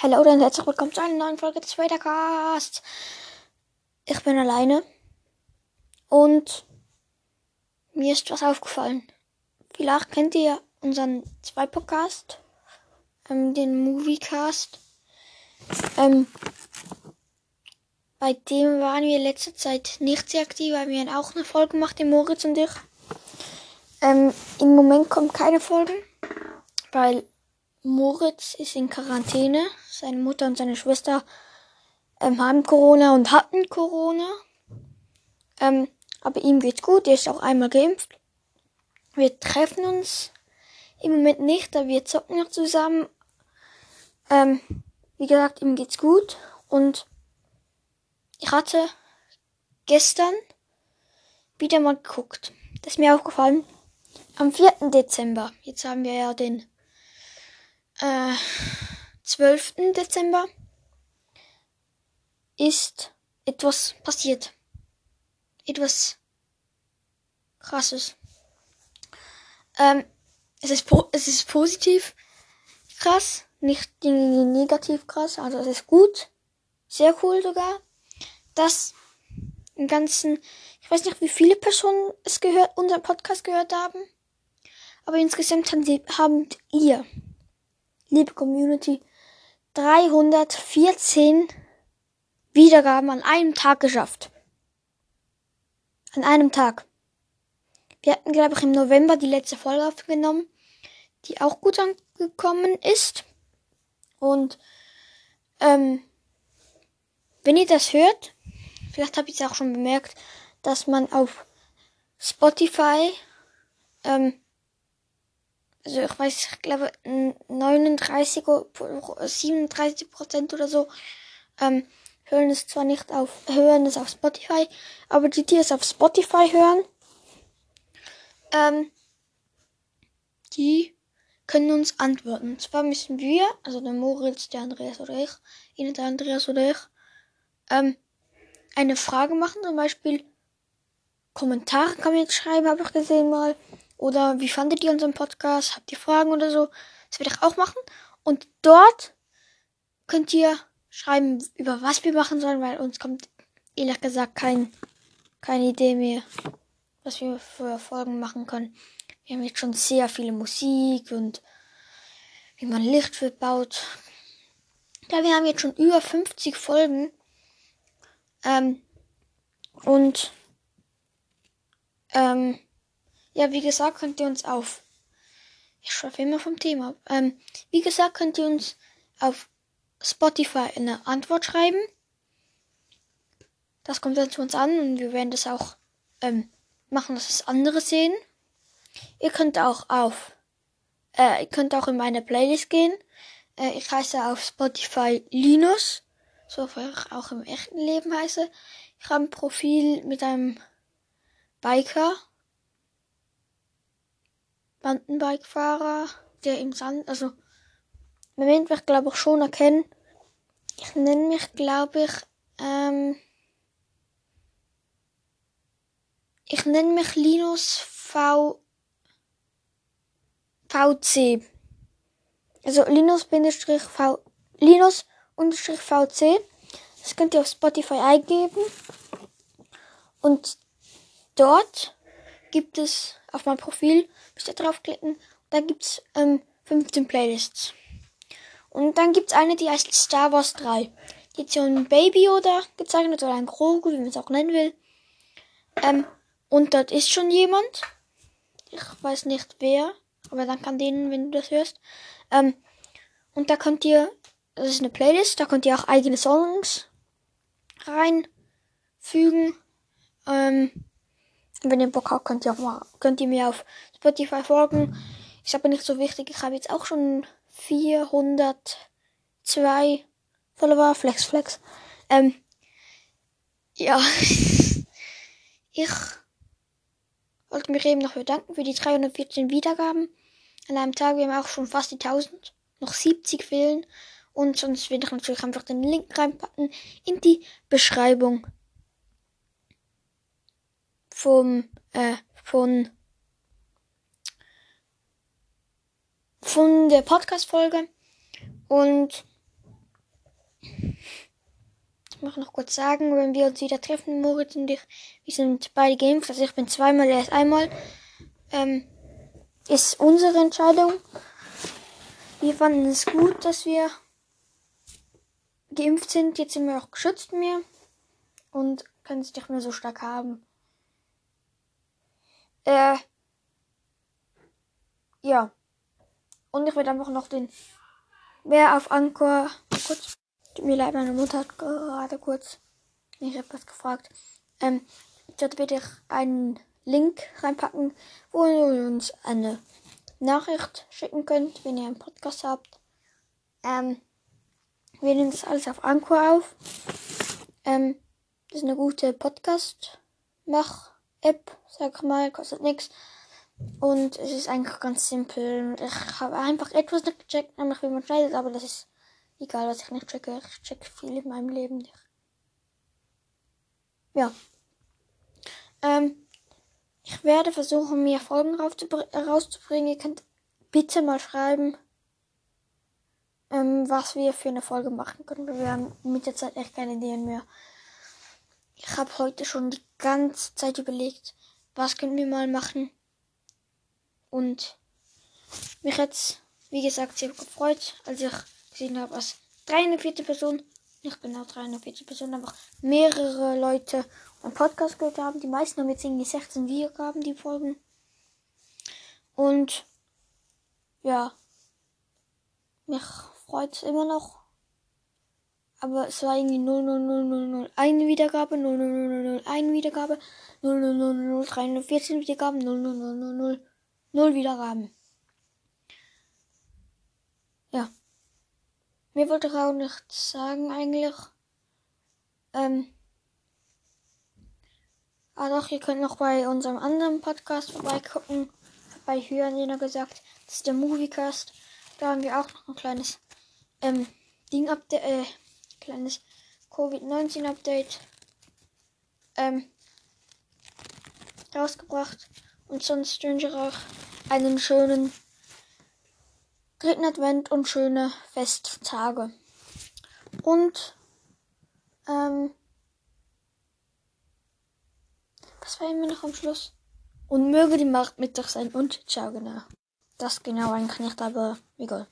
Hallo und herzlich willkommen zu einer neuen Folge des Cast. Ich bin alleine und mir ist was aufgefallen. Vielleicht kennt ihr unseren zwei Podcast, ähm, den Moviecast. Ähm, bei dem waren wir letzte Zeit nicht sehr aktiv, weil wir haben auch eine Folge gemacht, den Moritz und ich. Ähm, Im Moment kommen keine Folgen, weil Moritz ist in Quarantäne. Seine Mutter und seine Schwester ähm, haben Corona und hatten Corona. Ähm, aber ihm geht's gut. Er ist auch einmal geimpft. Wir treffen uns im Moment nicht, da wir zocken noch zusammen. Ähm, wie gesagt, ihm geht's gut. Und ich hatte gestern wieder mal geguckt. Das ist mir aufgefallen. Am 4. Dezember, jetzt haben wir ja den äh, 12. Dezember ist etwas passiert. Etwas krasses. Ähm, es ist, es ist positiv krass, nicht negativ krass, also es ist gut, sehr cool sogar, dass im ganzen, ich weiß nicht, wie viele Personen es gehört, unseren Podcast gehört haben, aber insgesamt haben, sie, haben ihr liebe Community, 314 Wiedergaben an einem Tag geschafft. An einem Tag. Wir hatten, glaube ich, im November die letzte Folge aufgenommen, die auch gut angekommen ist. Und ähm, wenn ihr das hört, vielleicht habt ihr es auch schon bemerkt, dass man auf Spotify ähm, also ich weiß, ich glaube 39 oder 37 Prozent oder so ähm, hören es zwar nicht auf, hören es auf Spotify, aber die, die es auf Spotify hören, ähm, die können uns antworten. Und zwar müssen wir, also der Moritz, der Andreas oder ich, Ihnen der Andreas oder ich, ähm, eine Frage machen, zum Beispiel Kommentare kann man jetzt schreiben, habe ich gesehen mal. Oder wie fandet ihr unseren Podcast? Habt ihr Fragen oder so? Das werde ich auch machen. Und dort könnt ihr schreiben, über was wir machen sollen, weil uns kommt ehrlich gesagt kein, keine Idee mehr, was wir für Folgen machen können. Wir haben jetzt schon sehr viele Musik und wie man Licht baut. Ja, wir haben jetzt schon über 50 Folgen. Ähm, und ähm, ja, wie gesagt, könnt ihr uns auf. Ich schreibe immer vom Thema. Ähm, wie gesagt, könnt ihr uns auf Spotify eine Antwort schreiben. Das kommt dann zu uns an und wir werden das auch ähm, machen, dass es andere sehen. Ihr könnt auch auf, äh, ihr könnt auch in meine Playlist gehen. Äh, ich heiße auf Spotify Linus, so wie ich auch im echten Leben heiße. Ich habe ein Profil mit einem Biker Mountainbike-Fahrer, der im Sand, also man wird mich glaube ich schon erkennen. Ich nenne mich glaube ich, ähm, ich nenne mich Linus V VC. Also Linus Bindestrich V Linus unterstrich VC. Das könnt ihr auf Spotify eingeben. Und dort gibt es auf mein Profil, müsst ihr draufklicken. Da gibt's ähm, 15 Playlists. Und dann gibt's eine, die heißt Star Wars 3. Die hat so ein Baby oder gezeichnet oder ein Grogu, wie man es auch nennen will. Ähm, und dort ist schon jemand. Ich weiß nicht wer, aber dann kann denen, wenn du das hörst. Ähm, und da könnt ihr, das ist eine Playlist, da könnt ihr auch eigene Songs reinfügen. Ähm, wenn ihr Bock habt, könnt ihr auch mal, könnt ihr mir auf Spotify folgen. Ist aber nicht so wichtig. Ich habe jetzt auch schon 402 Follower. Flex, Flex. Ähm, ja. ich wollte mich eben noch bedanken für die 314 Wiedergaben an einem Tag. Wir haben auch schon fast die 1000. Noch 70 fehlen. Und sonst werde ich natürlich einfach den Link reinpacken in die Beschreibung vom, äh, von, von der Podcast-Folge. Und ich möchte noch kurz sagen, wenn wir uns wieder treffen, Moritz und ich, wir sind beide geimpft, also ich bin zweimal, er ist einmal, ähm, ist unsere Entscheidung. Wir fanden es gut, dass wir geimpft sind. Jetzt sind wir auch geschützt mehr und können es nicht mehr so stark haben. Äh, ja. Und ich werde einfach noch den, wer auf Anchor, kurz, tut mir leid, meine Mutter hat gerade kurz mich etwas gefragt. Ähm, dort werde ich einen Link reinpacken, wo ihr uns eine Nachricht schicken könnt, wenn ihr einen Podcast habt. Ähm, wir nehmen das alles auf Anchor auf. Ähm, das ist eine gute Podcast-Mach-App, sag mal, kostet nichts. Und es ist eigentlich ganz simpel. Ich habe einfach etwas nicht gecheckt, nämlich wie man schneidet, aber das ist egal, was ich nicht checke. Ich check viel in meinem Leben nicht. Ja. Ähm, ich werde versuchen, mehr Folgen rauszubringen. Ihr könnt bitte mal schreiben, ähm, was wir für eine Folge machen können. Wir haben mit der Zeit echt keine Ideen mehr. Ich habe heute schon die ganze Zeit überlegt, was können wir mal machen. Und mich jetzt, wie gesagt, sehr gefreut, als ich gesehen habe, dass 304. Person, nicht genau 304. Person, aber mehrere Leute einen Podcast gehört haben. Die meisten haben jetzt irgendwie 16 Wiedergaben, die Folgen. Und ja, mich freut es immer noch. Aber es war irgendwie 00000 eine Wiedergabe, 00000 eine Wiedergabe, 00000 314 Wiedergaben, 00000 0 Wiedergaben. Ja. Mir wollte auch nichts sagen eigentlich. Ähm. Ah doch, ihr könnt noch bei unserem anderen Podcast vorbeigucken. Vorbeihören, jener gesagt. Das ist der Moviecast. Da haben wir auch noch ein kleines ähm, Ding Update, äh, kleines Covid-19 Update ähm, rausgebracht. Und sonst wünsche ich euch einen schönen dritten Advent und schöne Festtage. Und ähm, was war immer noch am Schluss? Und möge die Macht mit euch sein und ciao genau. Das genau eigentlich nicht, aber egal.